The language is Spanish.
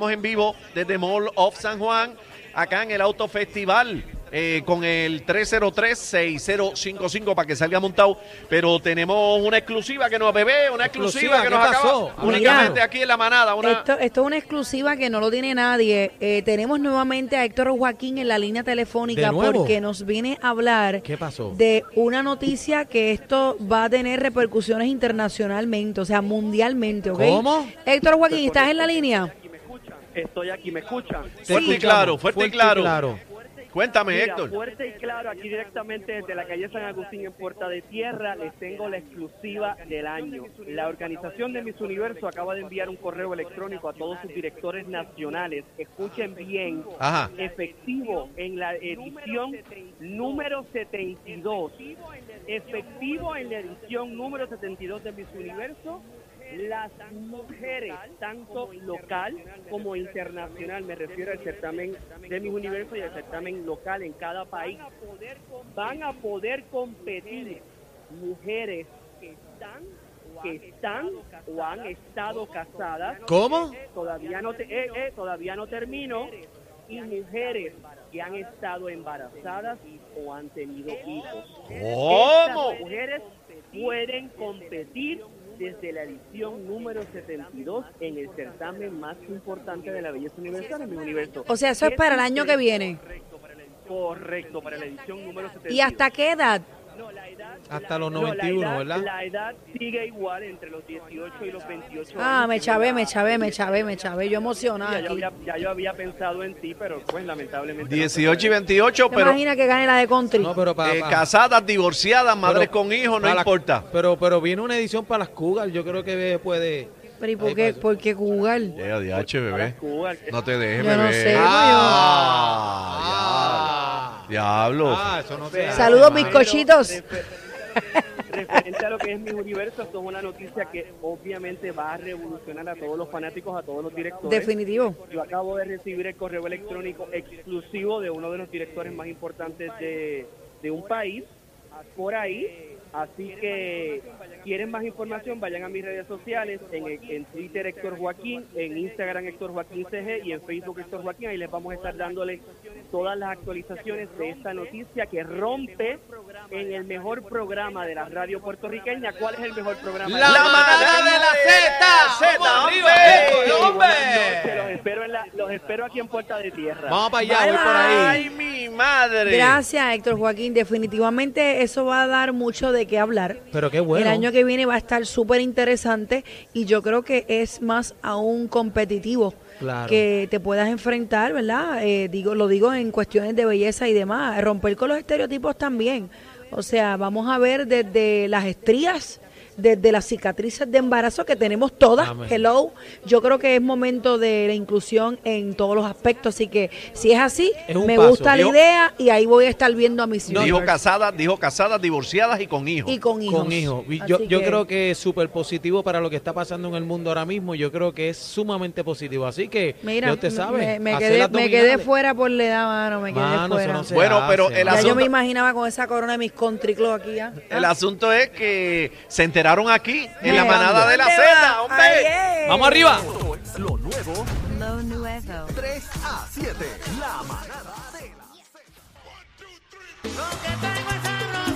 Estamos en vivo desde Mall of San Juan, acá en el Auto Festival, eh, con el 303-6055 para que salga montado. Pero tenemos una exclusiva que nos bebé, una exclusiva, Exclusiva, que ¿qué nos pasó? acaba únicamente aquí en la manada. Una, Esto, esto es una exclusiva que no lo tiene nadie. Eh, tenemos nuevamente a Héctor Joaquín en la línea telefónica porque nos viene a hablar ¿Qué pasó? de una noticia que esto va a tener repercusiones internacionalmente, o sea, mundialmente, ¿ok? ¿Cómo? Héctor Joaquín, ¿estás en la línea? Estoy aquí, ¿me escuchan? Fuerte y claro, fuerte y claro. Cuéntame, Mira, Héctor. fuerte y claro, aquí directamente desde la calle San Agustín en Puerta de Tierra, les tengo la exclusiva del año. La organización de Miss Universo acaba de enviar un correo electrónico a todos sus directores nacionales. Escuchen bien, Ajá. efectivo en la edición número 72. Efectivo en la edición número 72 de Miss Universo. Las mujeres, tanto local como internacional, me refiero al certamen de Miss Universo y al certamen local en cada país, van a poder competir mujeres que están, que están o han estado casadas ¿Cómo? todavía no te- eh, eh, todavía no termino y mujeres que han estado embarazadas o han tenido hijos. ¿Cómo? Estas mujeres pueden competir desde la edición número 72 en el certamen más importante de la belleza universal en mi universo. O sea, eso es para el año que viene. Correcto, para la edición número 72. ¿Y hasta qué edad? No, la edad- Hasta la- los no, la 91, edad- ¿verdad? La edad sigue igual entre los 18 y los 28 Ah, años, me chavé, me chavé, me chavé, me chavé. Yo Ya emocionada yo, había, ya yo había pensado en ti, pero pues lamentablemente. no 18 y se puede. 28, ¿Te pero imaginas que gane la de country? No, pero para. eh, casadas, divorciadas, madres con hijos, no importa. Pero, pero viene una edición para las Cougars. Yo creo que puede. Pero ¿y por qué, por qué? Ya, DH, bebé. No te dejes, Yo no bebé. sé, Ah, diablo. Ah, eso no se hace, Saludos, mano. bizcochitos. Refer- Referente a lo que es mi universo, esto es una noticia que obviamente va a revolucionar a todos los fanáticos, a todos los directores. Definitivo. Yo acabo de recibir el correo electrónico exclusivo de uno de los directores más importantes de, de un país por ahí. Así que quieren más información, vayan a mis redes sociales, en, en Twitter Héctor Joaquín, en Instagram Héctor Joaquín CG y en Facebook Héctor Joaquín. Ahí les vamos a estar dándole todas las actualizaciones de esta noticia que rompe en el mejor programa de la radio puertorriqueña. ¿Cuál es el mejor programa? La manada de la Z. Z, arriba, hombre. Los espero, en la- los espero aquí en Puerta de Tierra. Vamos para allá, voy por Ay, ahí. Mi madre. Gracias, Héctor Joaquín. Definitivamente eso va a dar mucho de qué hablar. Pero qué bueno. El año que viene va a estar súper interesante y yo creo que es más aún competitivo Claro. que te puedas enfrentar, ¿verdad? Eh, digo, lo digo en cuestiones de belleza y demás, romper con los estereotipos también. O sea, vamos a ver desde las estrías, desde las cicatrices de embarazo que tenemos todas. Amén. Hello, yo creo que es momento de la inclusión en todos los aspectos, así que si es así, Es me paso. gusta la Dijo- idea y ahí voy a estar viendo a mis Dijo hijos. casadas, dijo casadas, divorciadas y con hijos. y con hijos. Con hijos. Yo, yo que- creo que es súper positivo para lo que está pasando en el mundo ahora mismo. Yo creo que es susamente positivo. Así que, Mira, ya usted sabe. me, quedé, me quedé fuera por la edad, mano, me quedé Mano, eso fuera. no se Bueno, hace, pero el ya yo asunto- me imaginaba con esa corona de mis country club aquí ya. El Ah. asunto es que se enteraron aquí, en la manada de la ¿dónde Z, hombre. Ay. ¡Vamos arriba! Lo nuevo, Lo nuevo. 3 a 7. La manada de la Z.